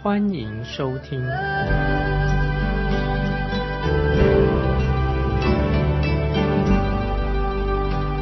欢迎收听。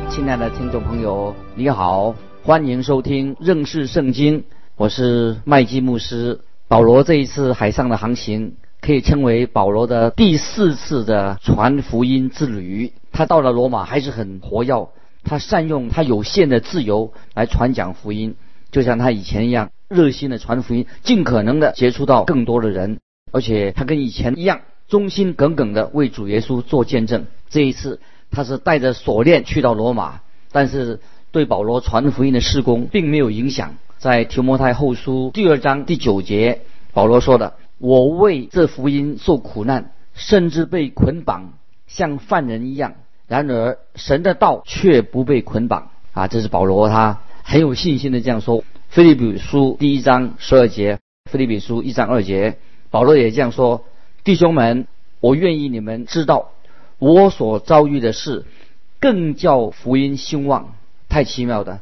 亲爱的听众朋友，你好。欢迎收听认识圣经，我是麦基牧师。保罗这一次海上的航行可以称为保罗的第四次的传福音之旅。他到了罗马还是很活跃，他善用他有限的自由来传讲福音，就像他以前一样热心的传福音，尽可能的接触到更多的人。而且他跟以前一样忠心耿耿的为主耶稣做见证。这一次他是带着锁链去到罗马，但是。对保罗传福音的事工并没有影响。在提摩太后书第二章第九节，保罗说的：“我为这福音受苦难，甚至被捆绑，像犯人一样。然而神的道却不被捆绑。”啊，这是保罗他很有信心的这样说。菲利比书第一章十二节，菲利比书一章二节，保罗也这样说：“弟兄们，我愿意你们知道，我所遭遇的事，更叫福音兴旺。”太奇妙的，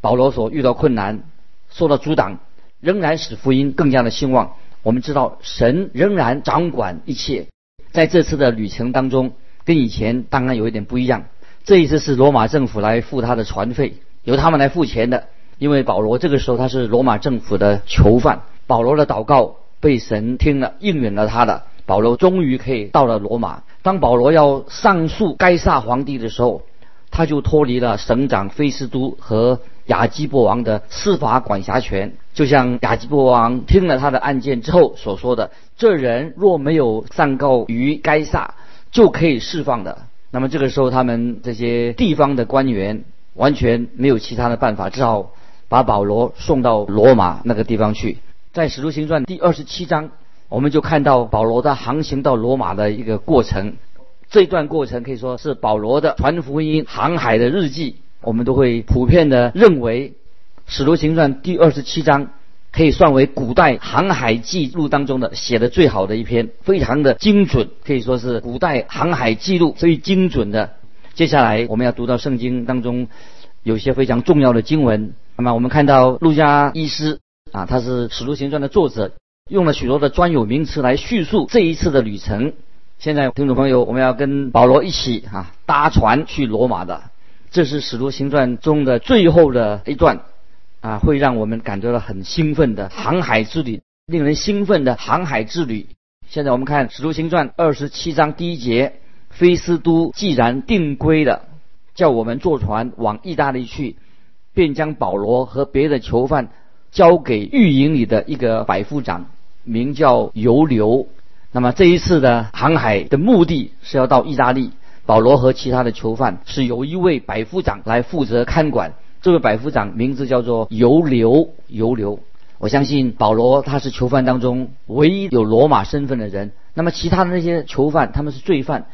保罗所遇到困难，受到阻挡，仍然使福音更加的兴旺。我们知道神仍然掌管一切，在这次的旅程当中，跟以前当然有一点不一样。这一次是罗马政府来付他的船费，由他们来付钱的。因为保罗这个时候他是罗马政府的囚犯，保罗的祷告被神听了，应允了他的。保罗终于可以到了罗马。当保罗要上诉该萨皇帝的时候。他就脱离了省长菲斯都和亚基伯王的司法管辖权，就像亚基伯王听了他的案件之后所说的：“这人若没有上告于该萨，就可以释放的。”那么这个时候，他们这些地方的官员完全没有其他的办法，只好把保罗送到罗马那个地方去。在《使徒行传》第二十七章，我们就看到保罗的航行到罗马的一个过程。这段过程可以说是保罗的传福音航海的日记。我们都会普遍的认为，《使徒行传》第二十七章可以算为古代航海记录当中的写的最好的一篇，非常的精准，可以说是古代航海记录最精准的。接下来我们要读到圣经当中有些非常重要的经文。那么我们看到路加医师啊，他是《使徒行传》的作者，用了许多的专有名词来叙述这一次的旅程。现在，听众朋友，我们要跟保罗一起啊搭船去罗马的，这是《使徒行传》中的最后的一段啊，会让我们感觉到很兴奋的航海之旅，令人兴奋的航海之旅。现在我们看《使徒行传》二十七章第一节，菲斯都既然定规了，叫我们坐船往意大利去，便将保罗和别的囚犯交给狱营里的一个百夫长，名叫尤留。那么这一次的航海的目的是要到意大利。保罗和其他的囚犯是由一位百夫长来负责看管。这位百夫长名字叫做尤留。尤留，我相信保罗他是囚犯当中唯一有罗马身份的人。那么其他的那些囚犯，他们是罪犯，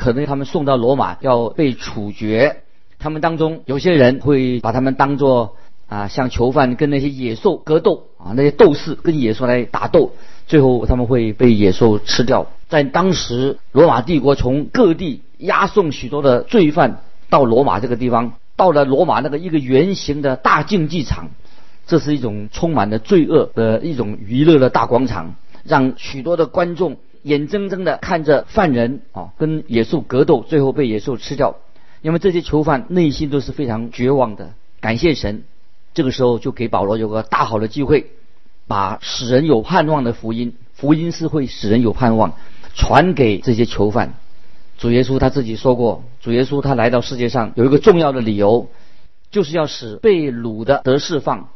可能他们送到罗马要被处决。他们当中有些人会把他们当作啊，像囚犯跟那些野兽格斗啊，那些斗士跟野兽来打斗。最后他们会被野兽吃掉。在当时，罗马帝国从各地押送许多的罪犯到罗马这个地方，到了罗马那个一个圆形的大竞技场，这是一种充满了罪恶的一种娱乐的大广场，让许多的观众眼睁睁的看着犯人啊跟野兽格斗，最后被野兽吃掉。因为这些囚犯内心都是非常绝望的。感谢神，这个时候就给保罗有个大好的机会。把使人有盼望的福音，福音是会使人有盼望，传给这些囚犯。主耶稣他自己说过，主耶稣他来到世界上有一个重要的理由，就是要使被掳的得释放，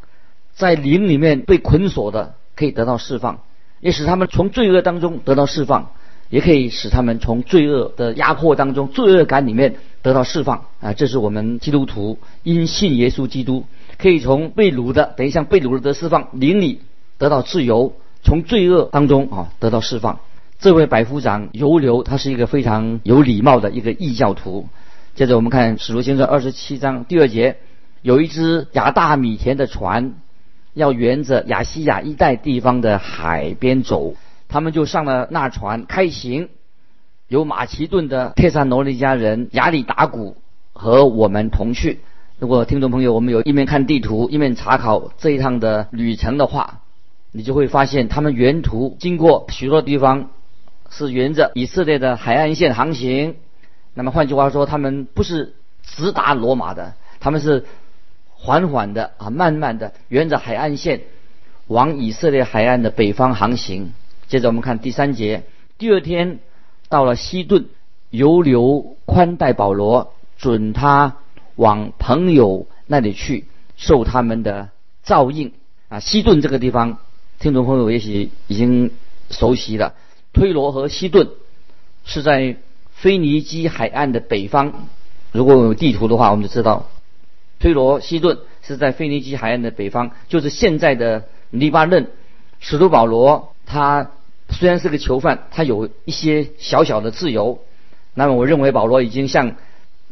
在灵里面被捆锁的可以得到释放，也使他们从罪恶当中得到释放，也可以使他们从罪恶的压迫当中、罪恶感里面得到释放。啊，这是我们基督徒因信耶稣基督，可以从被掳的，等于像被掳的得释放，灵里。得到自由，从罪恶当中啊得到释放。这位百夫长尤留，他是一个非常有礼貌的一个异教徒。接着我们看《使徒行传》二十七章第二节，有一只亚大米田的船，要沿着亚细亚一带地方的海边走，他们就上了那船开行。有马其顿的特萨罗尼迦人亚里达古和我们同去。如果听众朋友，我们有一面看地图，一面查考这一趟的旅程的话，你就会发现，他们沿途经过许多地方。是沿着以色列的海岸线航行，那么换句话说，他们不是直达罗马的，他们是缓缓的啊，慢慢的沿着海岸线往以色列海岸的北方航行。接着我们看第三节，第二天到了西顿，犹留宽待保罗，准他往朋友那里去，受他们的照应啊。西顿这个地方，听众朋友也许已经熟悉了。推罗和西顿是在腓尼基海岸的北方。如果有地图的话，我们就知道，推罗、西顿是在腓尼基海岸的北方，就是现在的黎巴嫩。使徒保罗他虽然是个囚犯，他有一些小小的自由。那么，我认为保罗已经向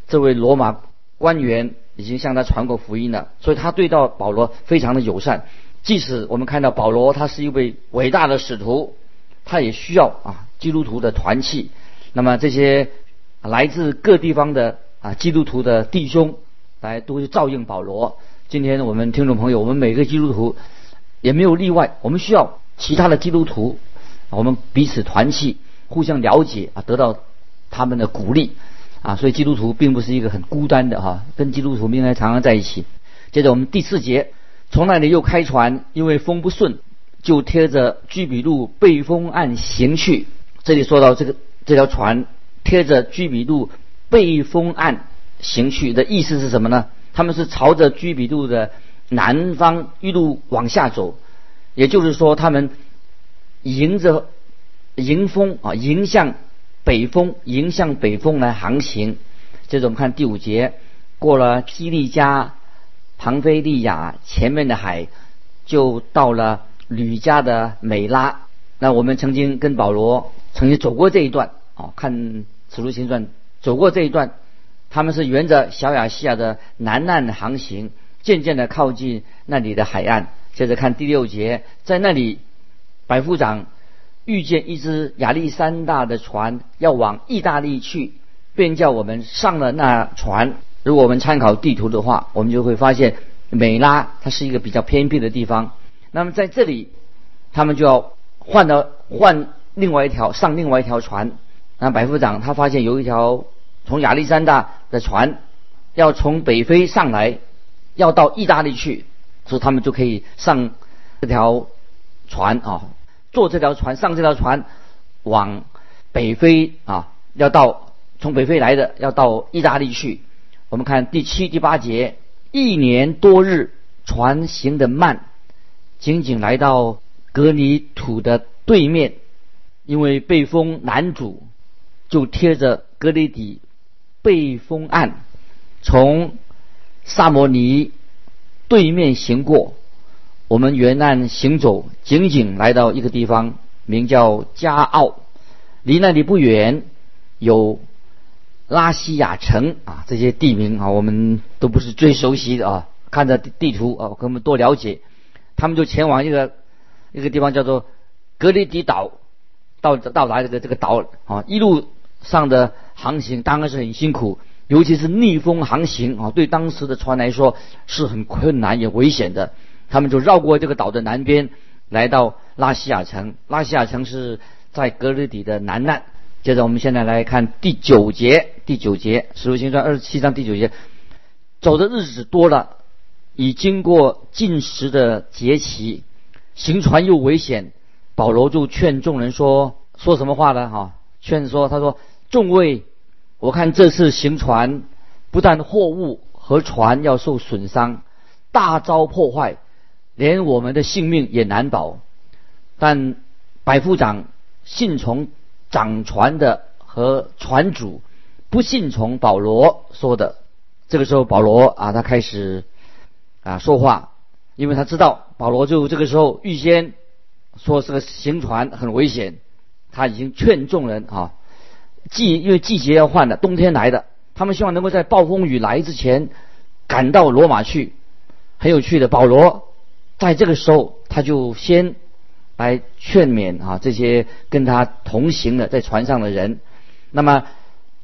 这位罗马官员已经向他传过福音了，所以他对到保罗非常的友善。即使我们看到保罗他是一位伟大的使徒。他也需要啊基督徒的团契，那么这些来自各地方的啊基督徒的弟兄来都是照应保罗。今天我们听众朋友，我们每个基督徒也没有例外，我们需要其他的基督徒，我们彼此团契，互相了解啊，得到他们的鼓励啊。所以基督徒并不是一个很孤单的哈，跟基督徒应该常常在一起。接着我们第四节，从那里又开船，因为风不顺。就贴着居比路背风岸行去。这里说到这个这条船贴着居比路背风岸行去的意思是什么呢？他们是朝着居比路的南方一路往下走，也就是说，他们迎着迎风啊，迎向北风，迎向北风来航行。接着我们看第五节，过了基利加、庞菲利亚前面的海，就到了。吕家的美拉，那我们曾经跟保罗曾经走过这一段啊，看《此路行传》走过这一段，他们是沿着小亚细亚的南岸航行，渐渐的靠近那里的海岸。接着看第六节，在那里，百夫长遇见一只亚历山大的船要往意大利去，便叫我们上了那船。如果我们参考地图的话，我们就会发现美拉它是一个比较偏僻的地方。那么在这里，他们就要换到换另外一条上另外一条船。那百夫长他发现有一条从亚历山大的船要从北非上来，要到意大利去，所以他们就可以上这条船啊，坐这条船上这条船往北非啊，要到从北非来的要到意大利去。我们看第七、第八节，一年多日船行的慢。仅仅来到格尼土的对面，因为被风难阻，就贴着格里底背风岸，从萨摩尼对面行过。我们沿岸行走，仅仅来到一个地方，名叫加奥，离那里不远有拉西亚城啊，这些地名啊，我们都不是最熟悉的啊。看着地图啊，跟我们多了解。他们就前往一个一个地方，叫做格里迪岛，到到达这个这个岛啊，一路上的航行当然是很辛苦，尤其是逆风航行啊，对当时的船来说是很困难也危险的。他们就绕过这个岛的南边，来到拉西亚城。拉西亚城是在格里底的南岸。接着我们现在来看第九节，第九节《使徒行传》二十七章第九节，走的日子多了。已经过进食的节期，行船又危险，保罗就劝众人说：“说什么话呢？哈，劝说他说：众位，我看这次行船，不但货物和船要受损伤，大遭破坏，连我们的性命也难保。但百夫长信从掌船的和船主，不信从保罗说的。这个时候，保罗啊，他开始。啊，说话，因为他知道保罗就这个时候预先说这个行船很危险，他已经劝众人啊，季因为季节要换了，冬天来的，他们希望能够在暴风雨来之前赶到罗马去。很有趣的，保罗在这个时候他就先来劝勉啊这些跟他同行的在船上的人。那么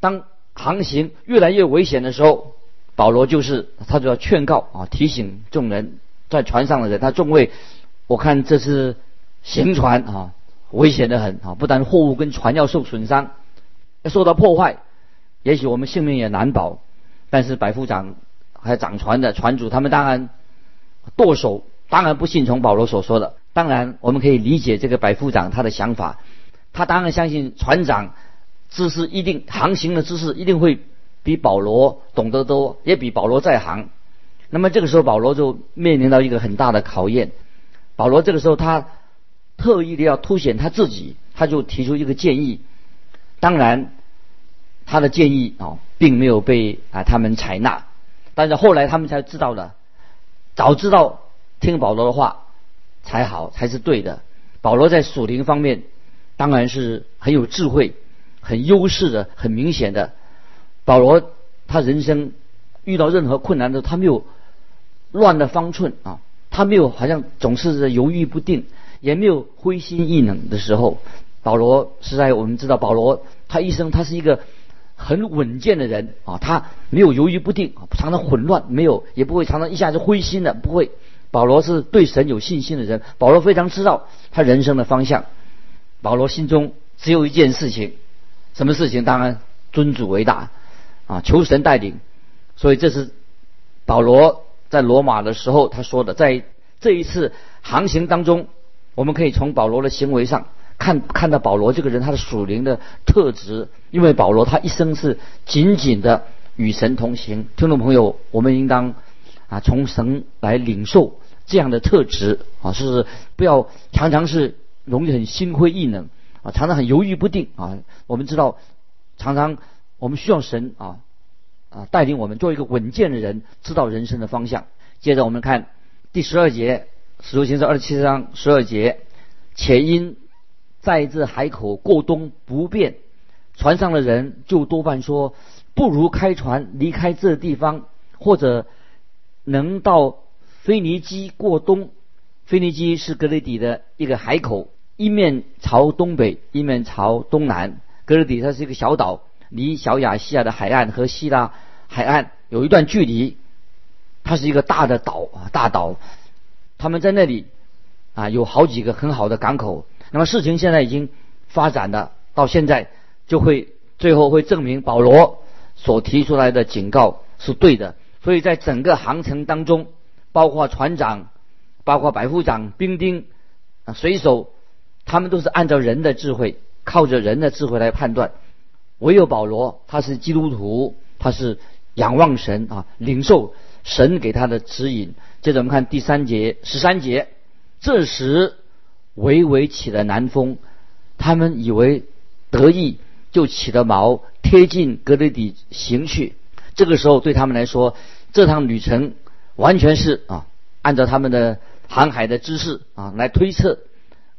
当航行越来越危险的时候，保罗就是他就要劝告啊提醒众人在船上的人，他众位，我看这是行船啊危险的很啊，不但货物跟船要受损伤，受到破坏，也许我们性命也难保。但是百夫长还有掌船的船主，他们当然。舵手当然不信从保罗所说的，当然我们可以理解这个百夫长他的想法，他当然相信船长知识一定航行的知识一定会比保罗懂得多，也比保罗在行。那么这个时候保罗就面临到一个很大的考验。保罗这个时候他特意的要凸显他自己，他就提出一个建议。当然他的建议啊并没有被啊他们采纳，但是后来他们才知道了。早知道听保罗的话才好，才是对的。保罗在属灵方面当然是很有智慧、很优势的、很明显的。保罗他人生遇到任何困难的时候，他没有乱了方寸啊，他没有好像总是犹豫不定，也没有灰心意冷的时候。保罗实在我们知道，保罗他一生他是一个。很稳健的人啊，他没有犹豫不定，常常混乱，没有也不会常常一下子灰心的，不会。保罗是对神有信心的人，保罗非常知道他人生的方向。保罗心中只有一件事情，什么事情？当然尊主为大啊，求神带领。所以这是保罗在罗马的时候他说的，在这一次航行当中，我们可以从保罗的行为上。看看到保罗这个人，他的属灵的特质，因为保罗他一生是紧紧的与神同行。听众朋友，我们应当啊从神来领受这样的特质啊，是不要常常是容易很心灰意冷啊，常常很犹豫不定啊。我们知道，常常我们需要神啊啊带领我们做一个稳健的人，知道人生的方向。接着我们看第十二节，使徒行传二十七章十二节，且因。在这海口过冬不便，船上的人就多半说，不如开船离开这地方，或者能到腓尼基过冬。腓尼基是格雷底的一个海口，一面朝东北，一面朝东南。格雷底它是一个小岛，离小亚细亚的海岸和希腊海岸有一段距离。它是一个大的岛啊，大岛。他们在那里啊，有好几个很好的港口。那么事情现在已经发展的到现在，就会最后会证明保罗所提出来的警告是对的。所以在整个航程当中，包括船长、包括百夫长、兵丁、啊水手，他们都是按照人的智慧，靠着人的智慧来判断。唯有保罗，他是基督徒，他是仰望神啊，领受神给他的指引。接着我们看第三节、十三节，这时。微微起了南风，他们以为得意，就起了锚，贴近格雷底行去。这个时候对他们来说，这趟旅程完全是啊，按照他们的航海的知识啊来推测。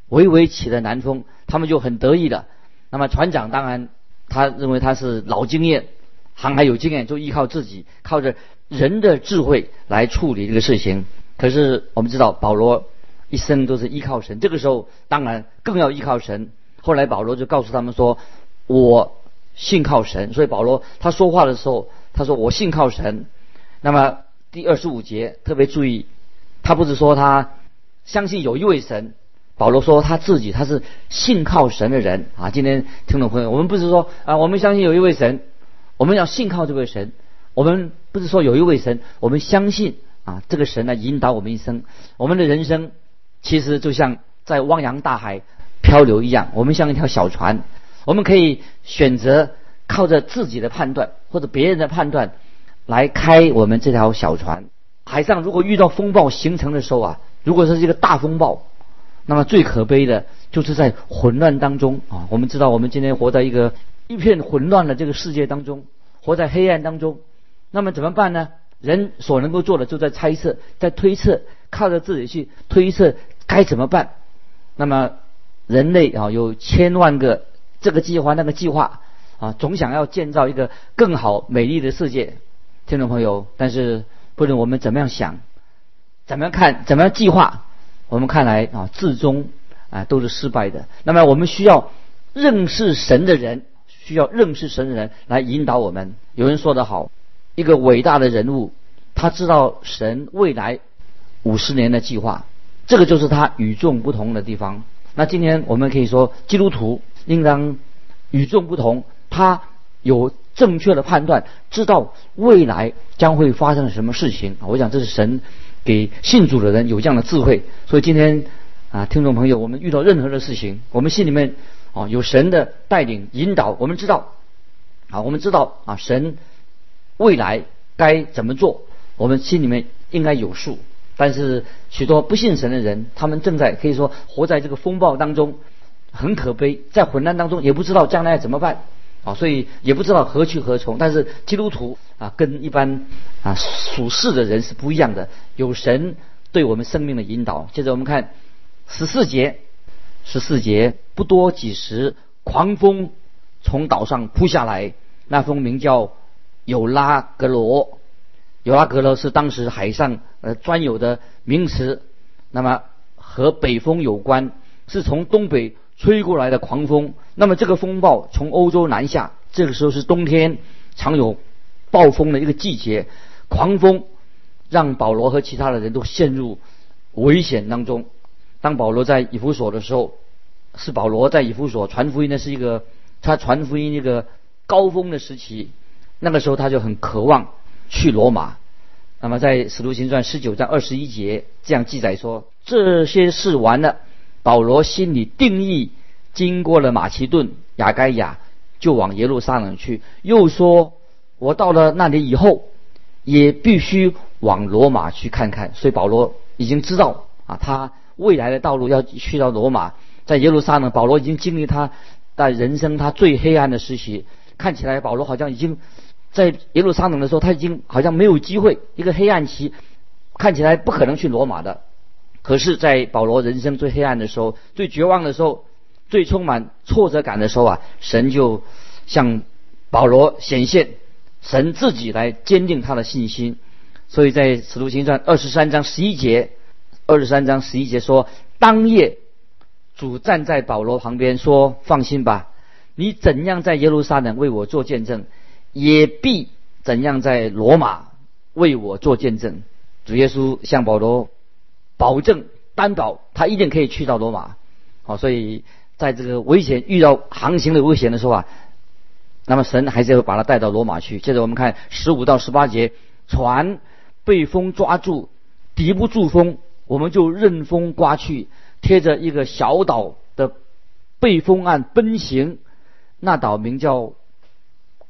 微微起了南风，他们就很得意的。那么船长当然他认为他是老经验，航海有经验，就依靠自己，靠着人的智慧来处理这个事情。可是我们知道保罗。一生都是依靠神，这个时候当然更要依靠神。后来保罗就告诉他们说：“我信靠神。”所以保罗他说话的时候，他说：“我信靠神。”那么第二十五节特别注意，他不是说他相信有一位神，保罗说他自己他是信靠神的人啊。今天听众朋友，我们不是说啊，我们相信有一位神，我们要信靠这位神。我们不是说有一位神，我们相信啊，这个神来引导我们一生，我们的人生。其实就像在汪洋大海漂流一样，我们像一条小船，我们可以选择靠着自己的判断或者别人的判断来开我们这条小船。海上如果遇到风暴形成的时候啊，如果是一个大风暴，那么最可悲的就是在混乱当中啊。我们知道我们今天活在一个一片混乱的这个世界当中，活在黑暗当中，那么怎么办呢？人所能够做的就在猜测，在推测，靠着自己去推测该怎么办。那么人类啊有千万个这个计划那个计划啊，总想要建造一个更好美丽的世界，听众朋友。但是不论我们怎么样想，怎么样看，怎么样计划，我们看来啊，最终啊都是失败的。那么我们需要认识神的人，需要认识神的人来引导我们。有人说得好，一个伟大的人物，他知道神未来五十年的计划。这个就是他与众不同的地方。那今天我们可以说，基督徒应当与众不同，他有正确的判断，知道未来将会发生什么事情啊！我想这是神给信主的人有这样的智慧。所以今天啊，听众朋友，我们遇到任何的事情，我们心里面啊有神的带领引导，我们知道啊，我们知道啊，神未来该怎么做，我们心里面应该有数。但是许多不信神的人，他们正在可以说活在这个风暴当中，很可悲，在混乱当中也不知道将来怎么办啊，所以也不知道何去何从。但是基督徒啊，跟一般啊属世的人是不一样的，有神对我们生命的引导。接着我们看十四节，十四节不多几时，狂风从岛上扑下来，那风名叫有拉格罗。尤拉格罗是当时海上呃专有的名词，那么和北风有关，是从东北吹过来的狂风。那么这个风暴从欧洲南下，这个时候是冬天，常有暴风的一个季节。狂风让保罗和其他的人都陷入危险当中。当保罗在以弗所的时候，是保罗在以弗所传福音的是一个他传福音一个高峰的时期。那个时候他就很渴望。去罗马，那么在《使徒行传》十九章二十一节这样记载说：这些事完了，保罗心里定义，经过了马其顿、雅该亚，就往耶路撒冷去。又说：我到了那里以后，也必须往罗马去看看。所以保罗已经知道啊，他未来的道路要去到罗马，在耶路撒冷，保罗已经经历他在人生他最黑暗的时期。看起来保罗好像已经。在耶路撒冷的时候，他已经好像没有机会，一个黑暗期，看起来不可能去罗马的。可是，在保罗人生最黑暗的时候、最绝望的时候、最充满挫折感的时候啊，神就向保罗显现，神自己来坚定他的信心。所以在使徒行传二十三章十一节，二十三章十一节说：当夜，主站在保罗旁边说：“放心吧，你怎样在耶路撒冷为我做见证。”也必怎样在罗马为我做见证？主耶稣向保罗保证担保，他一定可以去到罗马。好，所以在这个危险遇到航行的危险的时候啊，那么神还是要把他带到罗马去。接着我们看十五到十八节，船被风抓住，敌不住风，我们就任风刮去，贴着一个小岛的背风岸奔行。那岛名叫。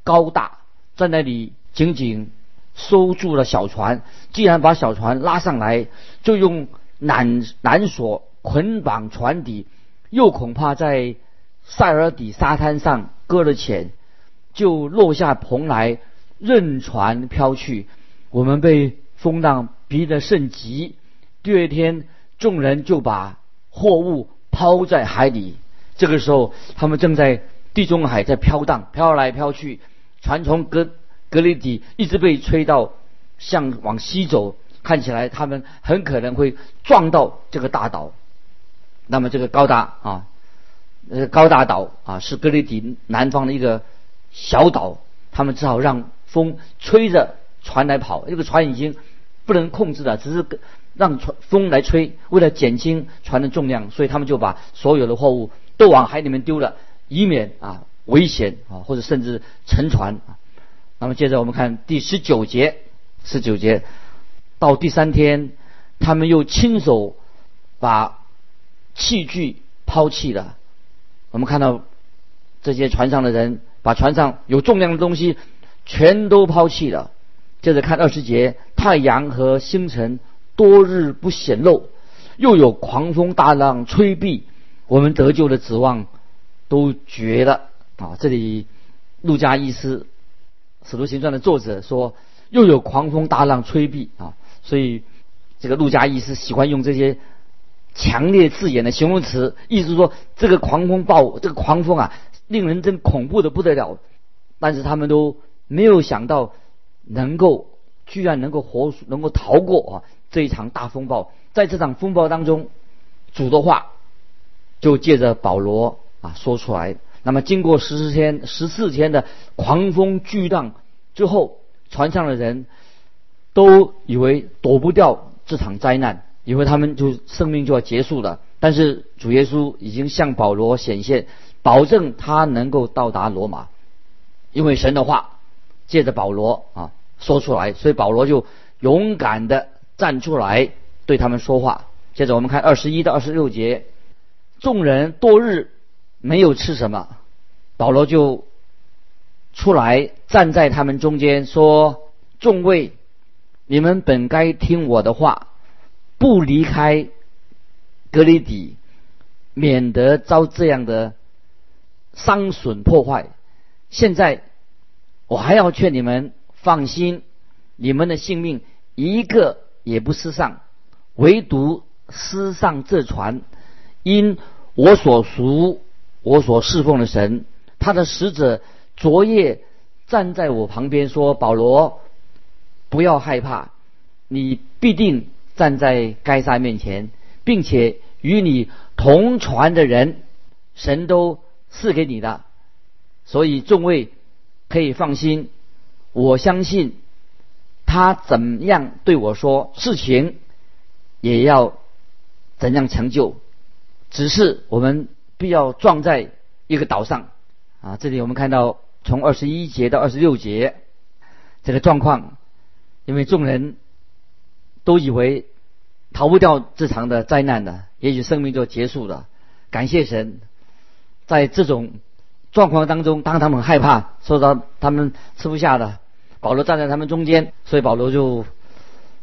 高大在那里紧紧收住了小船，既然把小船拉上来，就用缆缆索捆绑船底，又恐怕在塞尔底沙滩上搁了浅，就落下蓬来，任船飘去。我们被风浪逼得甚急，第二天众人就把货物抛在海里。这个时候，他们正在地中海在飘荡，飘来飘去。船从格格里底一直被吹到向往西走，看起来他们很可能会撞到这个大岛。那么这个高大啊，呃高大岛啊是格里底南方的一个小岛，他们只好让风吹着船来跑。这个船已经不能控制了，只是让船风来吹，为了减轻船的重量，所以他们就把所有的货物都往海里面丢了，以免啊。危险啊，或者甚至沉船啊。那么接着我们看第十九节，十九节到第三天，他们又亲手把器具抛弃了。我们看到这些船上的人把船上有重量的东西全都抛弃了。接着看二十节，太阳和星辰多日不显露，又有狂风大浪吹避，我们得救的指望都绝了。啊，这里陆家医师《使徒行传》的作者说，又有狂风大浪吹避啊，所以这个陆家医师喜欢用这些强烈字眼的形容词，意思说这个狂风暴，这个狂风啊，令人真恐怖的不得了。但是他们都没有想到，能够居然能够活，能够逃过啊这一场大风暴。在这场风暴当中，主的话就借着保罗啊说出来。那么经过十四天、十四天的狂风巨浪之后，船上的人都以为躲不掉这场灾难。以为他们就生命就要结束了，但是主耶稣已经向保罗显现，保证他能够到达罗马，因为神的话借着保罗啊说出来，所以保罗就勇敢的站出来对他们说话。接着我们看二十一到二十六节，众人多日没有吃什么，保罗就出来站在他们中间说：“众位，你们本该听我的话。”不离开格里底，免得遭这样的伤损破坏。现在我还要劝你们放心，你们的性命一个也不失上，唯独失上这船。因我所属、我所侍奉的神，他的使者昨夜站在我旁边说：“保罗，不要害怕，你必定。”站在该撒面前，并且与你同船的人，神都赐给你的，所以众位可以放心。我相信他怎样对我说，事情也要怎样成就。只是我们必要撞在一个岛上啊！这里我们看到从二十一节到二十六节这个状况，因为众人。都以为逃不掉这场的灾难的，也许生命就结束了。感谢神，在这种状况当中，当他们害怕，受到他们吃不下的，保罗站在他们中间，所以保罗就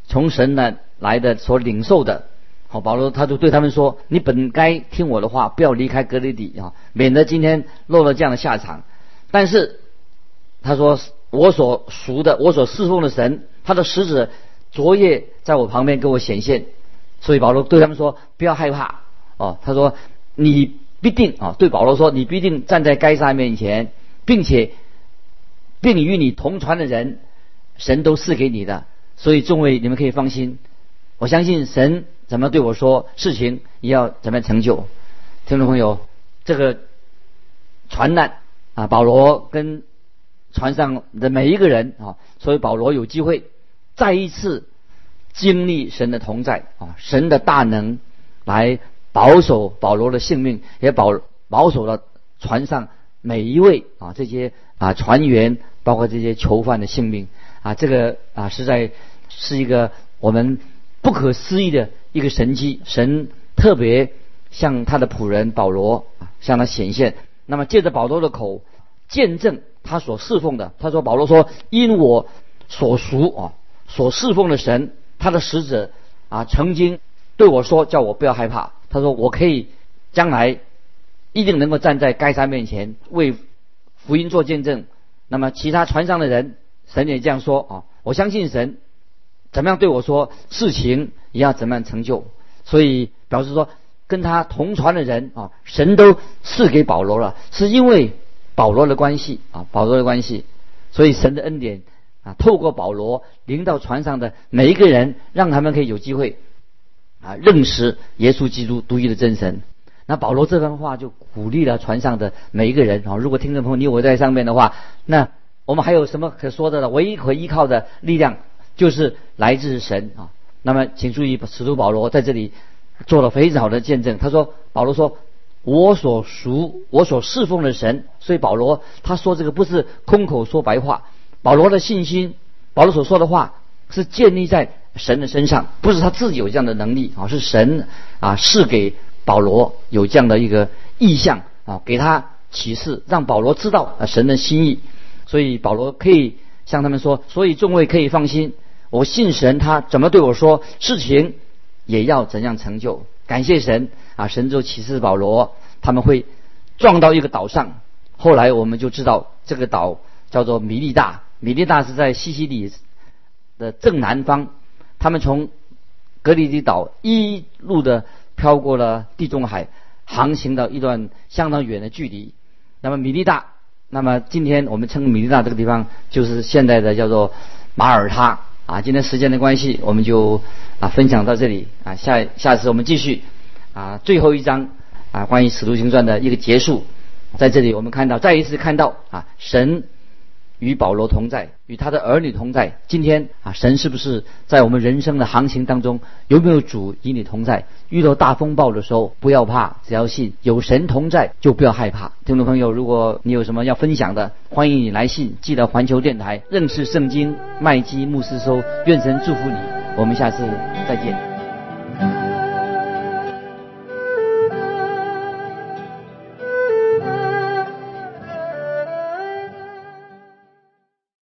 从神那来的所领受的。好，保罗他就对他们说：“你本该听我的话，不要离开格里底啊，免得今天落了这样的下场。”但是他说：“我所属的，我所侍奉的神，他的使者。”昨夜在我旁边给我显现，所以保罗对他们说：“不要害怕哦。”他说：“你必定啊，对保罗说，你必定站在该撒面前，并且并与你同船的人，神都赐给你的。所以众位你们可以放心，我相信神怎么对我说，事情你要怎么成就。”听众朋友，这个船难啊，保罗跟船上的每一个人啊，所以保罗有机会。再一次经历神的同在啊，神的大能来保守保罗的性命，也保保守了船上每一位啊这些啊船员，包括这些囚犯的性命啊，这个啊实在是一个我们不可思议的一个神迹。神特别向他的仆人保罗啊向他显现，那么借着保罗的口见证他所侍奉的。他说：“保罗说，因我所属啊。”所侍奉的神，他的使者啊，曾经对我说：“叫我不要害怕。”他说：“我可以将来一定能够站在该山面前为福音做见证。”那么其他船上的人，神也这样说啊。我相信神怎么样对我说，事情也要怎么样成就。所以表示说，跟他同船的人啊，神都赐给保罗了，是因为保罗的关系啊，保罗的关系，所以神的恩典。啊，透过保罗领到船上的每一个人，让他们可以有机会啊认识耶稣基督独一的真神。那保罗这番话就鼓励了船上的每一个人啊。如果听众朋友你我在上面的话，那我们还有什么可说的呢？唯一可依靠的力量就是来自神啊。那么请注意，使徒保罗在这里做了非常好的见证。他说：“保罗说，我所属、我所侍奉的神。”所以保罗他说这个不是空口说白话。保罗的信心，保罗所说的话是建立在神的身上，不是他自己有这样的能力啊，是神啊赐给保罗有这样的一个意向啊，给他启示，让保罗知道啊神的心意，所以保罗可以向他们说，所以众位可以放心，我信神，他怎么对我说，事情也要怎样成就。感谢神啊，神就启示保罗，他们会撞到一个岛上，后来我们就知道这个岛叫做米利大。米利大是在西西里的正南方，他们从格里迪岛一路的飘过了地中海，航行到一段相当远的距离。那么米利大，那么今天我们称米利大这个地方就是现在的叫做马耳他啊。今天时间的关系，我们就啊分享到这里啊，下下次我们继续啊最后一章啊关于使徒行传的一个结束，在这里我们看到再一次看到啊神。与保罗同在，与他的儿女同在。今天啊，神是不是在我们人生的航行当中，有没有主与你同在？遇到大风暴的时候，不要怕，只要信有神同在，就不要害怕。听众朋友，如果你有什么要分享的，欢迎你来信，寄到环球电台认识圣经麦基牧师收。愿神祝福你，我们下次再见。